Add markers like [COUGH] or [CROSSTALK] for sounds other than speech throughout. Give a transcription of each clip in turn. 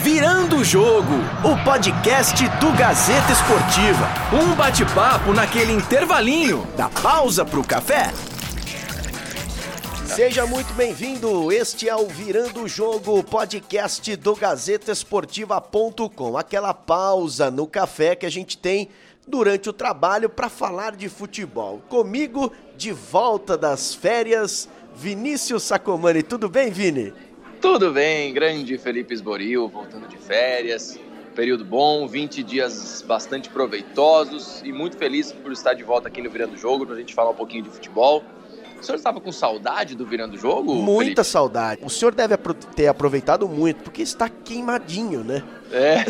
Virando o Jogo, o podcast do Gazeta Esportiva. Um bate-papo naquele intervalinho da pausa pro café. Seja muito bem-vindo. Este é o Virando o Jogo, podcast do GazetaEsportiva.com. Aquela pausa no café que a gente tem durante o trabalho para falar de futebol. Comigo, de volta das férias, Vinícius Sacomani. Tudo bem, Vini? Tudo bem, grande Felipe Esboril, voltando de férias. Período bom, 20 dias bastante proveitosos e muito feliz por estar de volta aqui no Virando Jogo para a gente falar um pouquinho de futebol. O senhor estava com saudade do Virando Jogo? Muita Felipe? saudade. O senhor deve ter aproveitado muito, porque está queimadinho, né? É.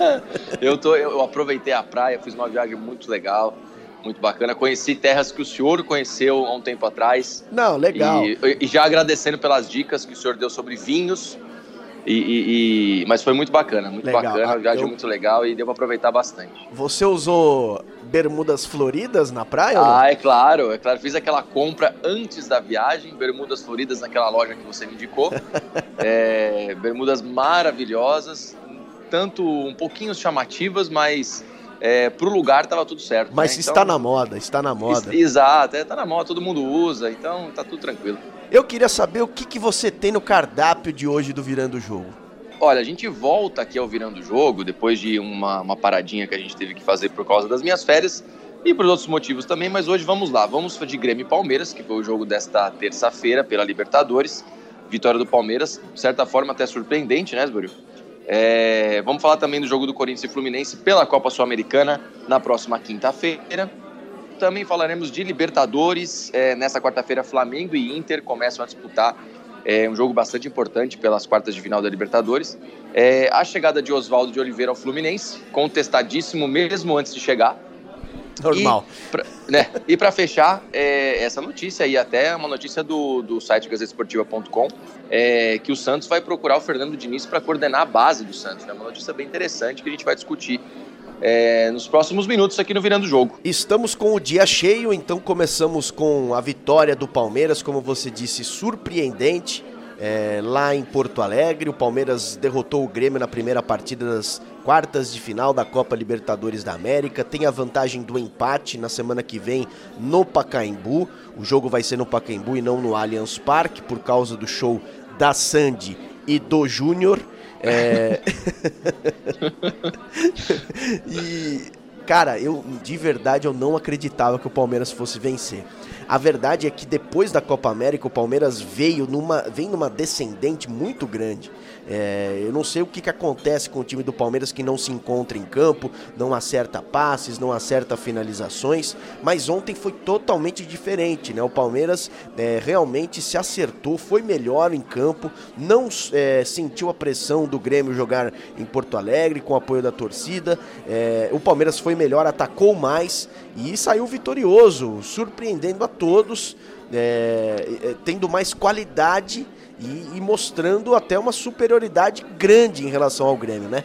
[LAUGHS] eu, tô, eu aproveitei a praia, fiz uma viagem muito legal muito bacana. Conheci terras que o senhor conheceu há um tempo atrás. Não, legal. E, e já agradecendo pelas dicas que o senhor deu sobre vinhos. E, e, mas foi muito bacana, muito legal. bacana, a viagem eu... muito legal e deu para aproveitar bastante. Você usou bermudas floridas na praia? Ah, é claro, é claro. Fiz aquela compra antes da viagem, bermudas floridas naquela loja que você me indicou. [LAUGHS] é, bermudas maravilhosas, tanto um pouquinho chamativas, mas é, pro lugar tava tudo certo. Mas né? está então, na moda, está na moda. Exato, é, tá na moda, todo mundo usa, então tá tudo tranquilo. Eu queria saber o que, que você tem no cardápio de hoje do Virando o Jogo. Olha, a gente volta aqui ao Virando o Jogo, depois de uma, uma paradinha que a gente teve que fazer por causa das minhas férias e por outros motivos também, mas hoje vamos lá. Vamos de Grêmio e Palmeiras, que foi o jogo desta terça-feira pela Libertadores. Vitória do Palmeiras, de certa forma até surpreendente, né, Esburil? É, vamos falar também do jogo do Corinthians e Fluminense pela Copa Sul-Americana na próxima quinta-feira. Também falaremos de Libertadores. É, nessa quarta-feira, Flamengo e Inter começam a disputar é, um jogo bastante importante pelas quartas de final da Libertadores. É, a chegada de Oswaldo de Oliveira ao Fluminense, contestadíssimo mesmo antes de chegar. Normal. E para né, fechar, é, essa notícia e até uma notícia do, do site gazetesportiva.com, é, que o Santos vai procurar o Fernando Diniz para coordenar a base do Santos. É né? uma notícia bem interessante que a gente vai discutir é, nos próximos minutos aqui no Virando Jogo. Estamos com o dia cheio, então começamos com a vitória do Palmeiras, como você disse, surpreendente é, lá em Porto Alegre. O Palmeiras derrotou o Grêmio na primeira partida das quartas de final da Copa Libertadores da América. Tem a vantagem do empate na semana que vem no Pacaembu. O jogo vai ser no Pacaembu e não no Allianz Parque por causa do show da Sandy e do Júnior. É... [LAUGHS] e cara, eu de verdade eu não acreditava que o Palmeiras fosse vencer. A verdade é que depois da Copa América o Palmeiras veio numa, vem numa descendente muito grande. É, eu não sei o que, que acontece com o time do Palmeiras que não se encontra em campo, não acerta passes, não acerta finalizações, mas ontem foi totalmente diferente, né? O Palmeiras é, realmente se acertou, foi melhor em campo, não é, sentiu a pressão do Grêmio jogar em Porto Alegre com o apoio da torcida. É, o Palmeiras foi melhor, atacou mais e saiu vitorioso, surpreendendo a todos, é, é, tendo mais qualidade e, e, mostrando até uma superioridade grande em relação ao Grêmio, né?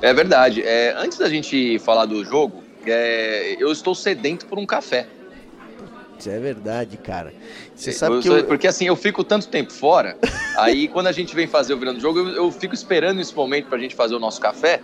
É verdade. É, antes da gente falar do jogo, é, eu estou sedento por um café. Isso é verdade, cara. Você sabe eu que eu... Porque assim, eu fico tanto tempo fora, aí quando a gente vem fazer o virando jogo, eu, eu fico esperando esse momento para a gente fazer o nosso café.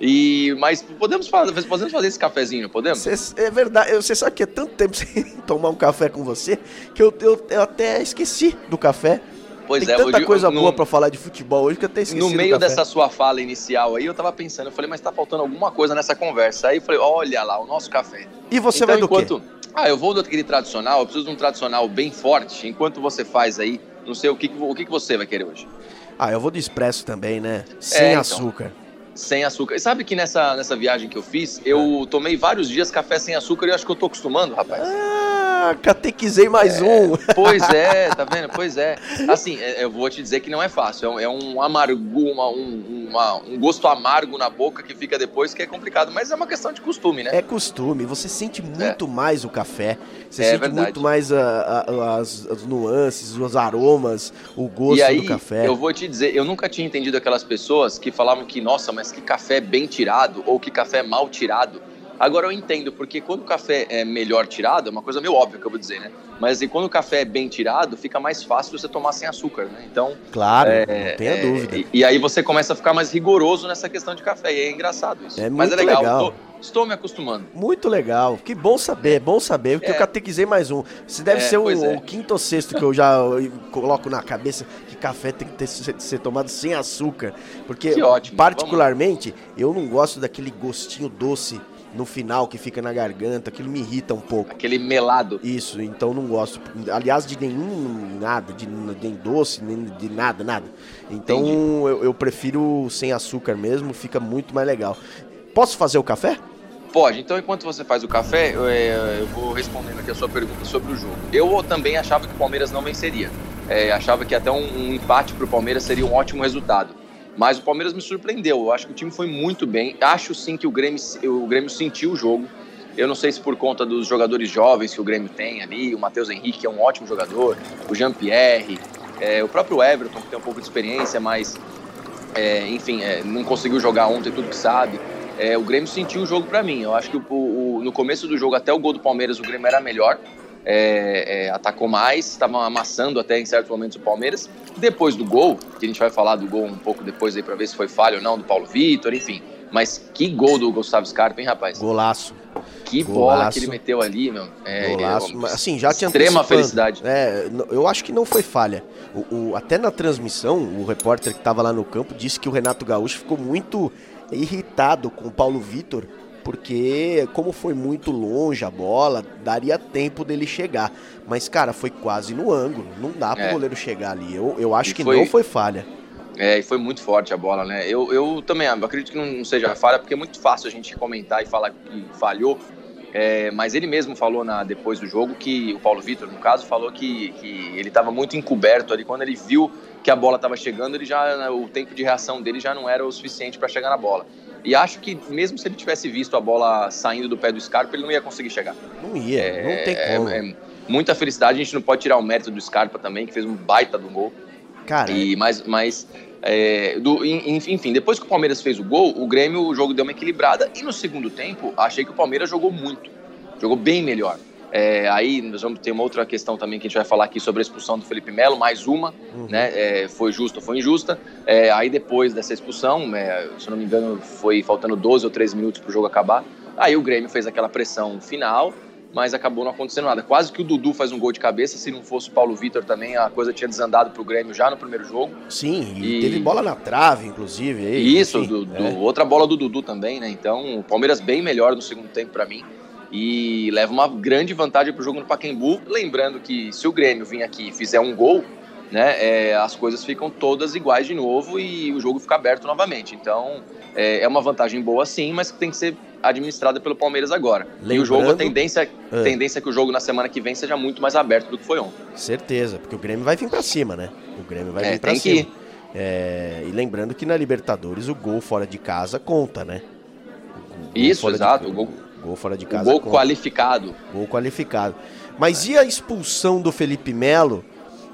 E, mas podemos fazer, podemos fazer esse cafezinho, podemos? Cê, é verdade, você sabe que é tanto tempo [LAUGHS] sem tomar um café com você que eu, eu, eu até esqueci do café. Pois Tem é, tanta hoje, coisa no, boa para falar de futebol hoje que eu até esqueci. No meio dessa sua fala inicial aí, eu tava pensando, eu falei, mas tá faltando alguma coisa nessa conversa. Aí eu falei, olha lá, o nosso café. E você então, vai do enquanto... quê? Ah, eu vou do aquele tradicional, eu preciso de um tradicional bem forte. Enquanto você faz aí, não sei o que, o que você vai querer hoje. Ah, eu vou do expresso também, né? Sem é, então. açúcar. Sem açúcar. E sabe que nessa, nessa viagem que eu fiz, eu é. tomei vários dias café sem açúcar e eu acho que eu tô acostumando, rapaz. Ah, catequizei mais é, um. Pois é, [LAUGHS] tá vendo? Pois é. Assim, é, eu vou te dizer que não é fácil. É um, é um amargo, uma, um, uma, um gosto amargo na boca que fica depois que é complicado. Mas é uma questão de costume, né? É costume. Você sente muito é. mais o café. Você é, sente verdade. muito mais a, a, as, as, nuances, os aromas, o gosto aí, do café. Eu vou te dizer, eu nunca tinha entendido aquelas pessoas que falavam que, nossa, mas que café bem tirado ou que café mal tirado. Agora eu entendo, porque quando o café é melhor tirado, é uma coisa meio óbvia que eu vou dizer, né? Mas e quando o café é bem tirado, fica mais fácil você tomar sem açúcar, né? Então. Claro, é, não tenha é, dúvida. E, e, aí você começa a ficar mais rigoroso nessa questão de café. E é engraçado isso. É Mas é legal. legal. Tô, estou me acostumando. Muito legal. Que bom saber, bom saber. Porque é. eu catequizei mais um. Se deve é, ser o, é. o, quinto ou sexto que eu já coloco na cabeça que café tem que ter, ser, ser tomado sem açúcar. Porque, particularmente, eu não gosto daquele gostinho doce no final que fica na garganta, aquilo me irrita um pouco. Aquele melado. Isso, então não gosto. Aliás, de nenhum nada, de nem doce, nem de nada, nada. Então eu, eu, prefiro sem açúcar mesmo, fica muito mais legal. Posso fazer o café? Pode. Então, enquanto você faz o café, eu, é, eu vou respondendo aqui a sua pergunta sobre o jogo. Eu também achava que o Palmeiras não venceria. É, achava que até um, um empate para o Palmeiras seria um ótimo resultado. Mas o Palmeiras me surpreendeu. Eu acho que o time foi muito bem. Acho sim que o Grêmio, o Grêmio sentiu o jogo. Eu não sei se por conta dos jogadores jovens que o Grêmio tem ali, o Matheus Henrique, que é um ótimo jogador, o Jean-Pierre, é, o próprio Everton, que tem um pouco de experiência, mas, é, enfim, é, não conseguiu jogar ontem tudo que sabe. É, o Grêmio sentiu o jogo para mim. Eu acho que o, o, no começo do jogo, até o gol do Palmeiras, o Grêmio era melhor é, é, atacou mais, estavam amassando até em certos momentos o Palmeiras. Depois do gol, que a gente vai falar do gol um pouco depois aí para ver se foi falha ou não do Paulo Vitor, enfim. Mas que gol do Gustavo Scarpa, hein, rapaz? Golaço. Que Golaço. bola que ele meteu ali, meu. É, Golaço. assim, já tinha Extrema felicidade. É, eu acho que não foi falha. O, o, até na transmissão, o repórter que estava lá no campo disse que o Renato Gaúcho ficou muito irritado com o Paulo Vitor porque como foi muito longe a bola, daria tempo dele chegar. Mas, cara, foi quase no ângulo. Não dá pro é. goleiro chegar ali. Eu, eu acho e que foi... não foi falha. É, e foi muito forte a bola, né? Eu, eu também acredito que não seja falha, porque é muito fácil a gente comentar e falar que falhou. É, mas ele mesmo falou na, depois do jogo que o Paulo Vitor, no caso, falou que, que ele estava muito encoberto ali. Quando ele viu que a bola estava chegando, ele já o tempo de reação dele já não era o suficiente para chegar na bola. E acho que mesmo se ele tivesse visto a bola saindo do pé do Scarpa, ele não ia conseguir chegar. Não ia, é, não tem como. É, é, muita felicidade, a gente não pode tirar o mérito do Scarpa também, que fez um baita do gol. Cara. E, mas, mas é, do, enfim, depois que o Palmeiras fez o gol, o Grêmio, o jogo deu uma equilibrada. E no segundo tempo, achei que o Palmeiras jogou muito. Jogou bem melhor. É, aí nós vamos ter uma outra questão também que a gente vai falar aqui sobre a expulsão do Felipe Melo, mais uma, uhum. né? É, foi justa ou foi injusta. É, aí depois dessa expulsão, é, se não me engano, foi faltando 12 ou 13 minutos para o jogo acabar. Aí o Grêmio fez aquela pressão final, mas acabou não acontecendo nada. Quase que o Dudu faz um gol de cabeça, se não fosse o Paulo Vitor também, a coisa tinha desandado para o Grêmio já no primeiro jogo. Sim, e, teve bola na trave, inclusive. Aí, Isso, do, do, é. outra bola do Dudu também, né? Então, o Palmeiras bem melhor no segundo tempo para mim e leva uma grande vantagem para o jogo no Pacaembu. Lembrando que se o Grêmio vir aqui e fizer um gol, né, é, as coisas ficam todas iguais de novo e o jogo fica aberto novamente. Então é, é uma vantagem boa sim, mas que tem que ser administrada pelo Palmeiras agora. Lembrando, e o jogo, a tendência, é. tendência é que o jogo na semana que vem seja muito mais aberto do que foi ontem. Certeza, porque o Grêmio vai vir para cima, né? O Grêmio vai é, vir para cima. É, e lembrando que na Libertadores o gol fora de casa conta, né? Isso, exato. O gol Gol fora de casa. O gol qualificado. Gol qualificado. Mas e a expulsão do Felipe Melo?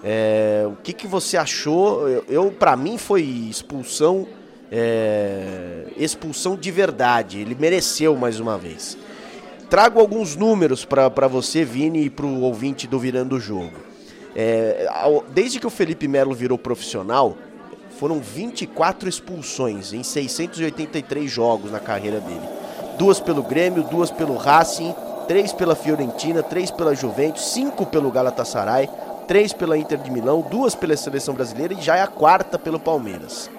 É, o que, que você achou? Eu, eu para mim foi expulsão, é, expulsão de verdade. Ele mereceu mais uma vez. Trago alguns números para você, Vini, e para o ouvinte do Virando o Jogo. É, desde que o Felipe Melo virou profissional, foram 24 expulsões em 683 jogos na carreira dele duas pelo Grêmio, duas pelo Racing, três pela Fiorentina, três pela Juventus, cinco pelo Galatasaray, três pela Inter de Milão, duas pela Seleção Brasileira e já é a quarta pelo Palmeiras.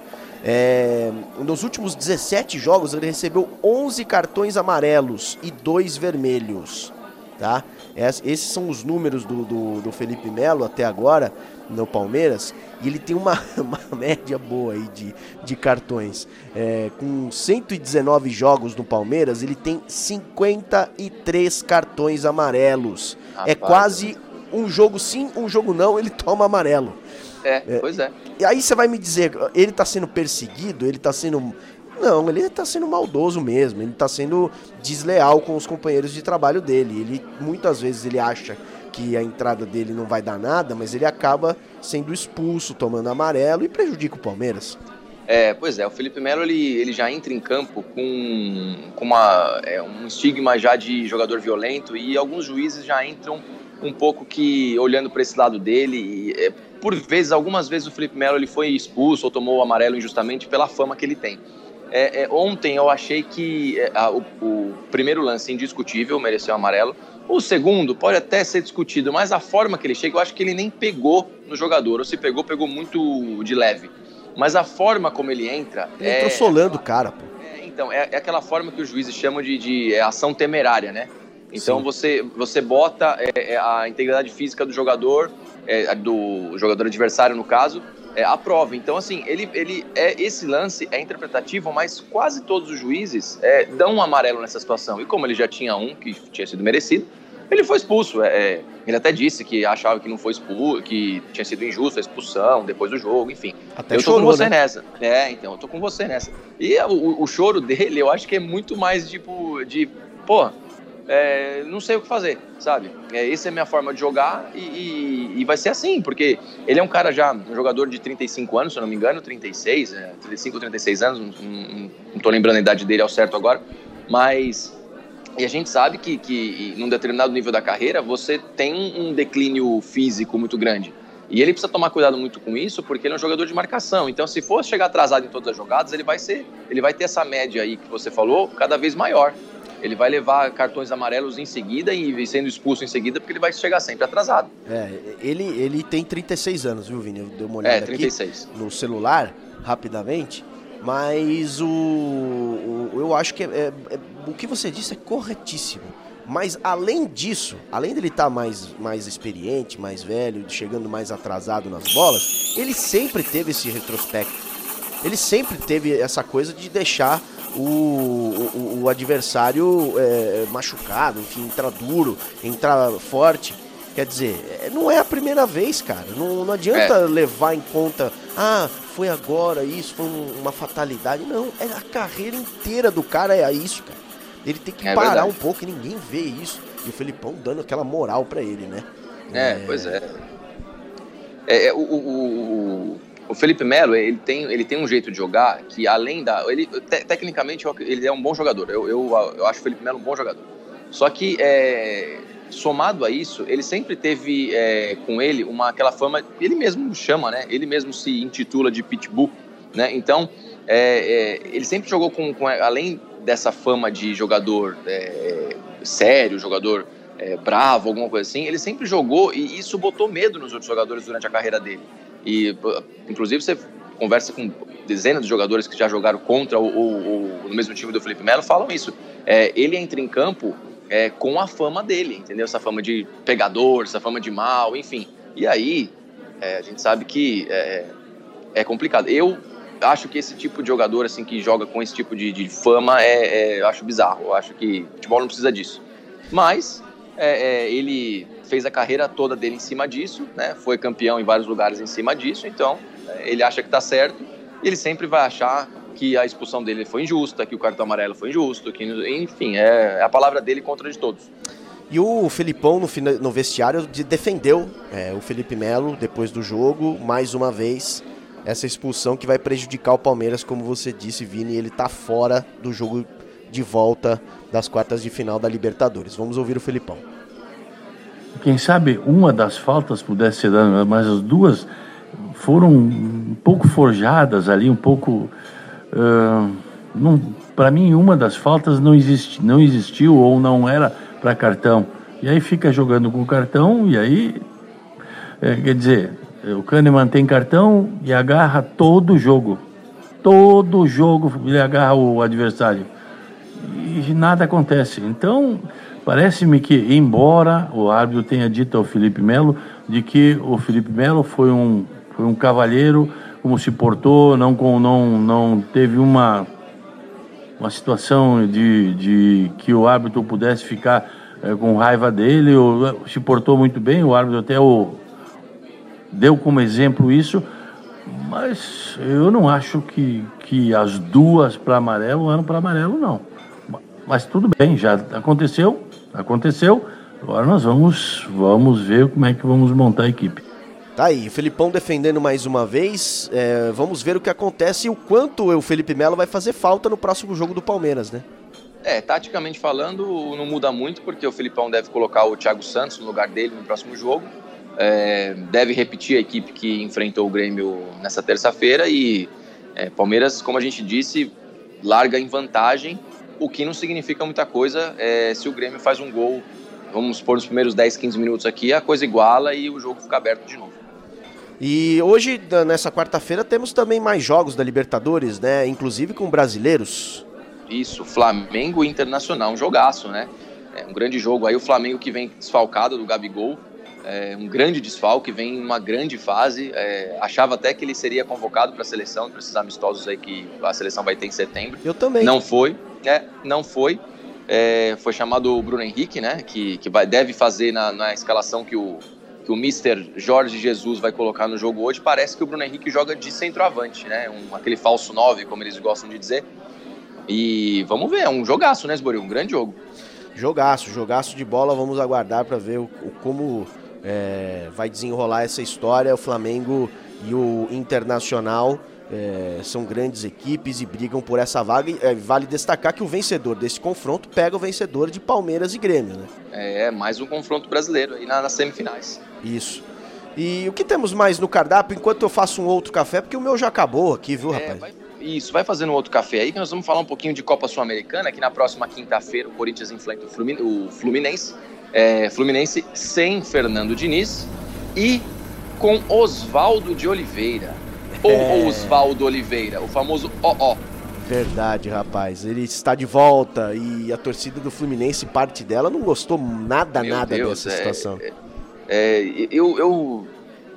É, nos últimos 17 jogos ele recebeu 11 cartões amarelos e dois vermelhos. Tá? Esses são os números do, do, do Felipe Melo até agora no Palmeiras e ele tem uma, [LAUGHS] uma média boa aí de, de cartões. É, com 119 jogos no Palmeiras, ele tem 53 cartões amarelos. É Rapaz. É quase um jogo sim, um jogo não, ele toma amarelo. É, é, pois é. E aí você vai me dizer, ele tá sendo perseguido, ele tá sendo não, ele está sendo maldoso mesmo, ele está sendo desleal com os companheiros de trabalho dele. Ele muitas vezes ele acha que a entrada dele não vai dar nada, mas ele acaba sendo expulso, tomando amarelo e prejudica o Palmeiras. É, pois é, o Felipe Melo ele, ele já entra em campo com, com uma, é, um estigma já de jogador violento e alguns juízes já entram um pouco que olhando para esse lado dele. E, é, por vezes, algumas vezes o Felipe Melo ele foi expulso ou tomou o amarelo injustamente pela fama que ele tem. É, é, ontem eu achei que é, a, o, o, primeiro lance indiscutível mereceu o amarelo. O segundo pode até ser discutido, mas a forma que ele chega, eu acho que ele nem pegou no jogador. Ou se pegou, pegou muito de leve. Mas a forma como ele entra. Ele é, entrou solando o cara, pô. É, então, é, é, aquela forma que os juízes chamam de, de é, ação temerária, né? Então você, você bota a integridade física do jogador, do jogador adversário no caso, é, à prova. Então, assim, ele, ele é, esse lance é interpretativo, mas quase todos os juízes é, dão um amarelo nessa situação. E como ele já tinha um que tinha sido merecido, ele foi expulso. É, é, ele até disse que achava que não foi expulso, que tinha sido injusto a expulsão depois do jogo, enfim. Até eu tô chorou, com você né? nessa. É, então, eu tô com você nessa. E o, o choro dele, eu acho que é muito mais tipo de, pô, é, não sei o que fazer, sabe? É, essa é a minha forma de jogar e, e, e, vai ser assim, porque ele é um cara já, um jogador de 35 anos, se eu não me engano, 36, é, 35 ou 36 anos, não, não, tô lembrando a idade dele ao certo agora, mas e a gente sabe que, que num determinado nível da carreira você tem um declínio físico muito grande. E ele precisa tomar cuidado muito com isso, porque ele é um jogador de marcação. Então, se for chegar atrasado em todas as jogadas, ele vai ser, ele vai ter essa média aí que você falou, cada vez maior. Ele vai levar cartões amarelos em seguida e sendo expulso em seguida, porque ele vai chegar sempre atrasado. É, ele, ele tem 36 anos, viu, Vini? Eu dei uma olhada é, 36. aqui no celular, rapidamente. Mas o, o eu acho que é, é, é, o que você disse é corretíssimo. Mas além disso, além dele estar tá mais, mais experiente, mais velho, chegando mais atrasado nas bolas, ele sempre teve esse retrospecto. Ele sempre teve essa coisa de deixar o, o, o adversário é, machucado, enfim, entrar duro, entrar forte. Quer dizer, é, não é a primeira vez, cara. Não, não adianta é. levar em conta, ah, foi agora, isso foi uma fatalidade. Não, é a carreira inteira do cara é isso, cara. Ele tem que é parar verdade. um pouco e ninguém vê isso. E o Felipão dando aquela moral para ele, né? É, é, pois é. é, é o, o, o, Felipe Melo, ele tem, ele tem um jeito de jogar que além da... Ele, te, tecnicamente, ele é um bom jogador. Eu, eu, eu acho o Felipe Melo um bom jogador. Só que é, somado a isso, ele sempre teve é, com ele uma aquela fama, ele mesmo chama, né? Ele mesmo se intitula de pitbull, né? Então, é, é, ele sempre jogou com, com, além dessa fama de jogador é, sério, jogador é, bravo, alguma coisa assim, ele sempre jogou e isso botou medo nos outros jogadores durante a carreira dele. E, inclusive, você conversa com dezenas de jogadores que já jogaram contra ou, ou, ou no mesmo time do Felipe Melo, falam isso. É, ele entra em campo é, com a fama dele, entendeu? Essa fama de pegador, essa fama de mal, enfim. E aí, é, a gente sabe que é, é, complicado. Eu acho que esse tipo de jogador, assim, que joga com esse tipo de, de fama, é, é eu acho bizarro. Eu acho que futebol não precisa disso. Mas, é, é, ele fez a carreira toda dele em cima disso, né? Foi campeão em vários lugares em cima disso, então ele acha que tá certo e ele sempre vai achar que a expulsão dele foi injusta, que o cartão amarelo foi injusto, que, enfim, é, é a palavra dele contra de todos. E o Felipão no, no vestiário defendeu é, o Felipe Melo depois do jogo, mais uma vez, essa expulsão que vai prejudicar o Palmeiras, como você disse, Vini, ele tá fora do jogo de volta das quartas de final da Libertadores. Vamos ouvir o Felipão. Quem sabe uma das faltas pudesse ser dada, mas as duas foram um pouco forjadas ali, um pouco para mim, uma das faltas não, existe, não existiu ou não era para cartão. E aí fica jogando com cartão e aí, é, quer dizer, o Kahneman tem cartão e agarra todo o jogo. Todo jogo ele agarra o adversário. E nada acontece. Então, parece-me que, embora o árbitro tenha dito ao Felipe Melo de que o Felipe Melo foi um, foi um cavalheiro como se portou, não, não, não teve uma, uma situação de, de que o árbitro pudesse ficar é, com raiva dele, ou se portou muito bem, o árbitro até o, deu como exemplo isso, mas eu não acho que, que as duas para amarelo eram para amarelo, não. Mas tudo bem, já aconteceu, aconteceu. Agora nós vamos, vamos ver como é que vamos montar a equipe. Tá aí, o Felipão defendendo mais uma vez. É, vamos ver o que acontece e o quanto o Felipe Melo vai fazer falta no próximo jogo do Palmeiras, né? É, taticamente falando, não muda muito, porque o Felipão deve colocar o Thiago Santos no lugar dele no próximo jogo. É, deve repetir a equipe que enfrentou o Grêmio nessa terça-feira e é, Palmeiras, como a gente disse, larga em vantagem, o que não significa muita coisa é, se o Grêmio faz um gol, vamos pôr nos primeiros 10, 15 minutos aqui, a coisa iguala e o jogo fica aberto de novo. E hoje, nessa quarta-feira, temos também mais jogos da Libertadores, né? Inclusive com brasileiros. Isso, Flamengo Internacional, um jogaço, né? É um grande jogo aí, o Flamengo que vem desfalcado do Gabigol, é um grande desfalque, vem em uma grande fase. É, achava até que ele seria convocado para a seleção, para esses amistosos aí que a seleção vai ter em setembro. Eu também. Não foi, né? Não foi. É, foi chamado o Bruno Henrique, né? Que, que vai, deve fazer na, na escalação que o, que o Mister Jorge Jesus vai colocar no jogo hoje. Parece que o Bruno Henrique joga de centroavante, né? Um, aquele falso 9, como eles gostam de dizer. E vamos ver, é um jogaço, né, Sboril? Um grande jogo. Jogaço, jogaço de bola. Vamos aguardar para ver o, o como é, vai desenrolar essa história. O Flamengo e o Internacional é, são grandes equipes e brigam por essa vaga. E, é, vale destacar que o vencedor desse confronto pega o vencedor de Palmeiras e Grêmio, né? É, mais um confronto brasileiro aí nas semifinais. Isso. E o que temos mais no cardápio enquanto eu faço um outro café? Porque o meu já acabou aqui, viu, é, rapaz? Vai, isso, vai fazendo um outro café aí que nós vamos falar um pouquinho de Copa Sul-Americana, que na próxima quinta-feira o Corinthians enfrenta o Fluminense é, Fluminense sem Fernando Diniz e com Oswaldo de Oliveira. Ou é... Oswaldo Oliveira, o famoso OO. Verdade, rapaz. Ele está de volta e a torcida do Fluminense, parte dela, não gostou nada, Meu nada Deus, dessa é, situação. É, é, eu, eu,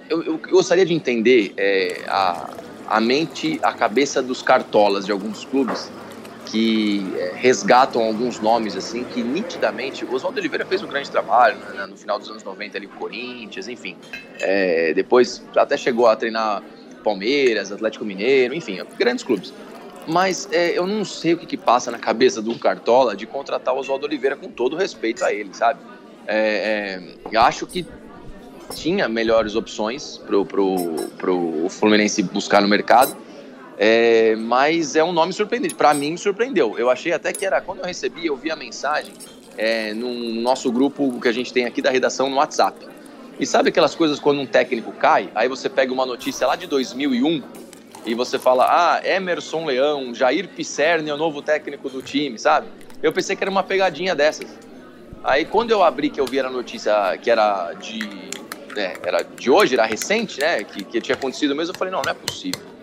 eu, eu, gostaria de entender é, a, a mente, a cabeça dos cartolas de alguns clubes que é, resgatam alguns nomes assim que nitidamente o Oswaldo Oliveira fez um grande trabalho né, no final dos anos 90 ali com o Corinthians, enfim. É, depois até chegou a treinar Palmeiras, Atlético Mineiro, enfim, grandes clubes. Mas é, eu não sei o que, que, passa na cabeça do Cartola de contratar o Oswaldo Oliveira com todo respeito a ele, sabe? É, é, acho que tinha melhores opções pro, pro, pro Fluminense buscar no mercado é, mas é um nome surpreendente. Para mim, me surpreendeu. Eu achei até que era. Quando eu recebi, eu vi a mensagem é, no nosso grupo que a gente tem aqui da redação no WhatsApp. E sabe aquelas coisas quando um técnico cai? Aí você pega uma notícia lá de 2001 e você fala: Ah, Emerson Leão, Jair Pisserni é o novo técnico do time, sabe? Eu pensei que era uma pegadinha dessas. Aí quando eu abri que eu vi a notícia que era de, é, era de hoje, era recente, né? Que, que tinha acontecido mesmo, eu falei: Não, não é possível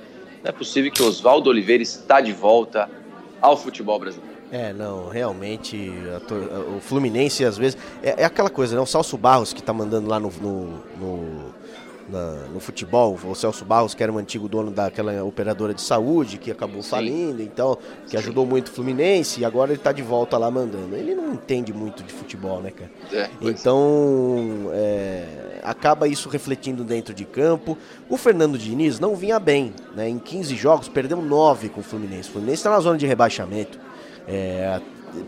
não é possível que Oswaldo Oliveira está de volta ao futebol brasileiro. É, não, realmente o Fluminense às vezes é, é, aquela coisa, né? O Salso Barros que tá mandando lá no, no, no na, no futebol, o Celso Barros, que era um antigo dono daquela operadora de saúde, que acabou Sim. falindo, então, que Sim. ajudou muito o Fluminense, e agora ele está de volta lá mandando. Ele não entende muito de futebol, né, cara? É, então, é, acaba isso refletindo dentro de campo. O Fernando Diniz não vinha bem, né? Em 15 jogos, perdeu 9 com o Fluminense. O Fluminense está na zona de rebaixamento. É,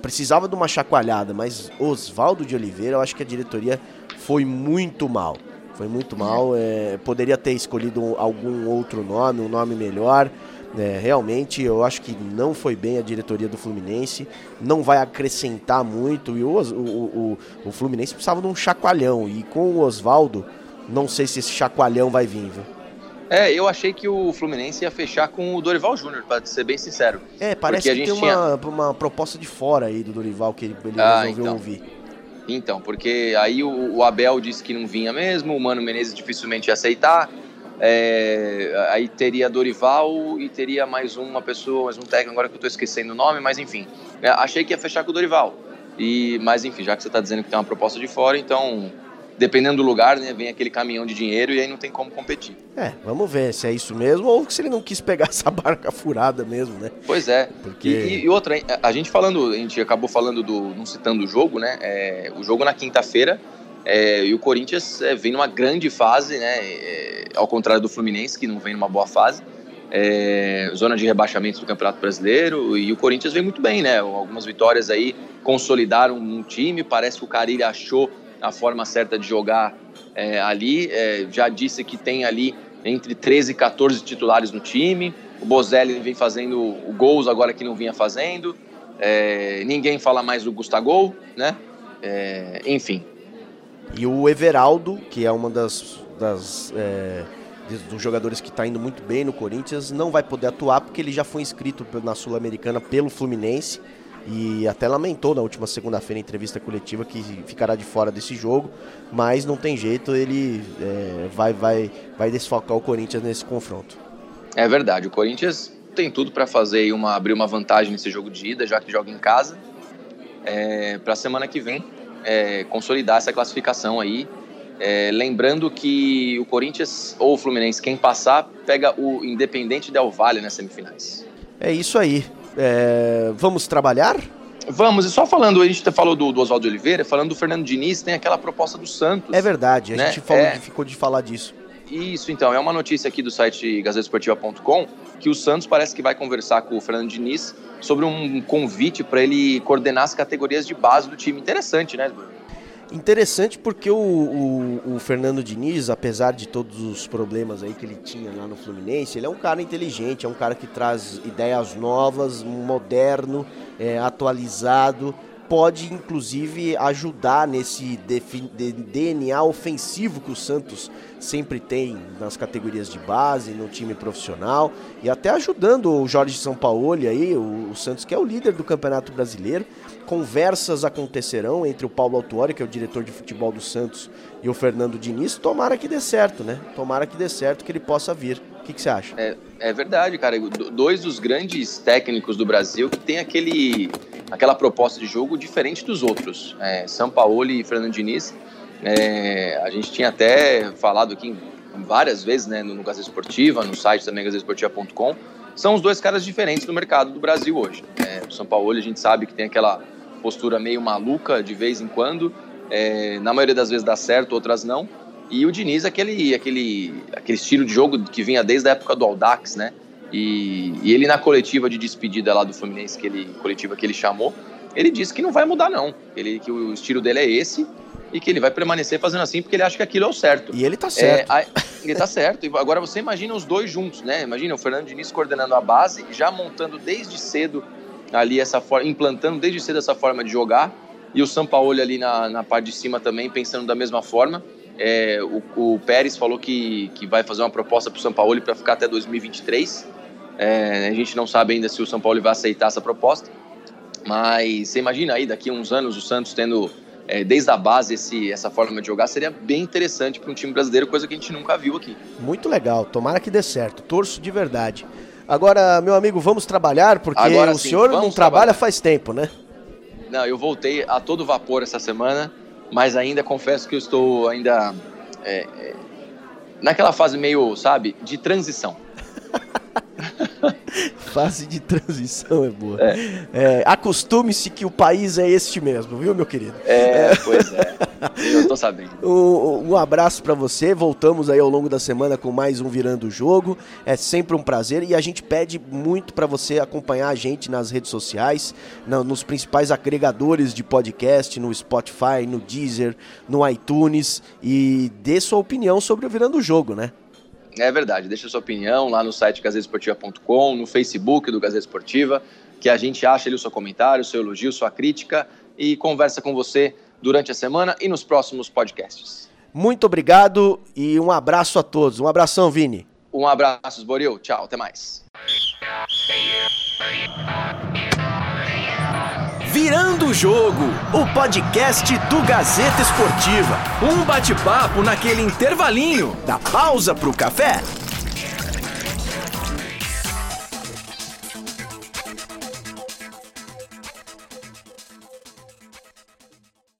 precisava de uma chacoalhada, mas Oswaldo de Oliveira, eu acho que a diretoria foi muito mal. Foi muito mal. É, poderia ter escolhido algum outro nome, um nome melhor. É, realmente, eu acho que não foi bem a diretoria do Fluminense. Não vai acrescentar muito. E o, o, o, o Fluminense precisava de um chacoalhão. E com o Oswaldo, não sei se esse chacoalhão vai vir, viu? É, eu achei que o Fluminense ia fechar com o Dorival Júnior, para ser bem sincero. É, parece que tem tinha... uma, uma proposta de fora aí do Dorival que ele, ele ah, resolveu então. ouvir. Então, porque aí o, o, Abel disse que não vinha mesmo, o Mano Menezes dificilmente ia aceitar. É, aí teria Dorival e teria mais uma pessoa, mais um técnico, agora que eu estou esquecendo o nome, mas enfim. É, achei que ia fechar com o Dorival. E, mas enfim, já que você está dizendo que tem uma proposta de fora, então dependendo do lugar, né, vem aquele caminhão de dinheiro e aí não tem como competir. É, vamos ver se é isso mesmo ou se ele não quis pegar [LAUGHS] essa barca furada mesmo, né? Pois é. Porque... E, e outra, a gente falando, a gente acabou falando do, não citando o jogo, né? É, o jogo na quinta-feira é, e o Corinthians é, vem numa grande fase, né? É, ao contrário do Fluminense que não vem numa boa fase. É, zona de rebaixamento do Campeonato Brasileiro e o Corinthians vem muito bem, né? Algumas vitórias aí consolidaram um time. Parece que o Carilho achou a forma certa de jogar é, ali, é, já disse que tem ali entre 13 e 14 titulares no time. O Bozelli vem fazendo gols agora que não vinha fazendo. É, ninguém fala mais do Gustavo, né? É, enfim. E o Everaldo, que é uma das, das é, dos jogadores que está indo muito bem no Corinthians, não vai poder atuar porque ele já foi inscrito na Sul-Americana pelo Fluminense e até lamentou na última segunda-feira em entrevista coletiva que ficará de fora desse jogo, mas não tem jeito, ele é, vai, vai, vai desfocar o Corinthians nesse confronto. É verdade, o Corinthians tem tudo para fazer uma abrir uma vantagem nesse jogo de ida, já que joga em casa, é, para a semana que vem é, consolidar essa classificação aí. É, lembrando que o Corinthians ou o Fluminense, quem passar, pega o Independente Del Valle nas semifinais. É isso aí. É, vamos trabalhar? Vamos, e só falando, a gente falou do, do Oswaldo Oliveira, falando do Fernando Diniz, tem aquela proposta do Santos. É verdade, a né? gente falou, é... ficou de falar disso. Isso, então, é uma notícia aqui do site gazetesportiva.com que o Santos parece que vai conversar com o Fernando Diniz sobre um convite para ele coordenar as categorias de base do time. Interessante, né, Bruno? Interessante porque o, o, o, Fernando Diniz, apesar de todos os problemas aí que ele tinha lá no Fluminense, ele é um cara inteligente, é um cara que traz ideias novas, moderno, é, atualizado, pode inclusive ajudar nesse DNA ofensivo que o Santos sempre tem nas categorias de base, no time profissional e até ajudando o Jorge Sampaoli aí, o, o Santos que é o líder do Campeonato Brasileiro conversas acontecerão entre o Paulo Autuori, que é o diretor de futebol do Santos, e o Fernando Diniz. Tomara que dê certo, né? Tomara que dê certo, que ele possa vir. O que, você acha? É, é verdade, cara. Dois dos grandes técnicos do Brasil que tem aquele, aquela proposta de jogo diferente dos outros. É, São Paulo e Fernando Diniz. É, a gente tinha até falado aqui várias vezes né, no, no Gazeta Esportiva, no site também gazetesportiva.com, são os dois caras diferentes no mercado do Brasil hoje. É, o São Paulo a gente sabe que tem aquela postura meio maluca de vez em quando. É, na maioria das vezes dá certo, outras não. E o Diniz, aquele, aquele, aquele estilo de jogo que vinha desde a época do Aldax, né? E, e, ele na coletiva de despedida lá do Fluminense, que ele, coletiva que ele chamou, ele disse que não vai mudar não. Ele, que o estilo dele é esse e que ele vai permanecer fazendo assim porque ele acha que aquilo é o certo. E ele tá certo. É, ele tá certo. Agora você imagina os dois juntos, né? Imagina o Fernando Diniz coordenando a base, já montando desde cedo ali essa forma, implantando desde cedo essa forma de jogar, e o Sampaoli ali na, na parte de cima também pensando da mesma forma. É, o, o, Pérez falou que, que vai fazer uma proposta para o Sampaoli para ficar até 2023. É, a gente não sabe ainda se o São Paulo vai aceitar essa proposta, mas você imagina aí daqui a uns anos o Santos tendo é, desde a base esse, essa forma de jogar seria bem interessante para um time brasileiro, coisa que a gente nunca viu aqui. Muito legal, tomara que dê certo, torço de verdade. Agora, meu amigo, vamos trabalhar, porque Agora, o sim, senhor não trabalhar. trabalha faz tempo, né? Não, eu voltei a todo vapor essa semana, mas ainda confesso que eu estou ainda é, é, naquela fase meio, sabe, de transição. [LAUGHS] [LAUGHS] Fase de transição é boa. É. É, Acostume-se que o país é este mesmo, viu, meu querido? É, pois é. Eu tô sabendo. [LAUGHS] Um, um abraço para você. Voltamos aí ao longo da semana com mais um Virando o Jogo. É sempre um prazer e a gente pede muito para você acompanhar a gente nas redes sociais, na, nos principais agregadores de podcast, no Spotify, no Deezer, no iTunes e dê sua opinião sobre o Virando o Jogo, né? É verdade, deixa sua opinião lá no site gazetesportiva.com, no Facebook do Gazeta Esportiva, que a gente acha ali o seu comentário, o seu elogio, sua crítica e conversa com você durante a semana e nos próximos podcasts. Muito obrigado e um abraço a todos. Um abração, Vini. Um abraço, Boril. Tchau, até mais. Virando o Jogo, o podcast do Gazeta Esportiva. Um bate-papo naquele intervalinho da pausa pro café.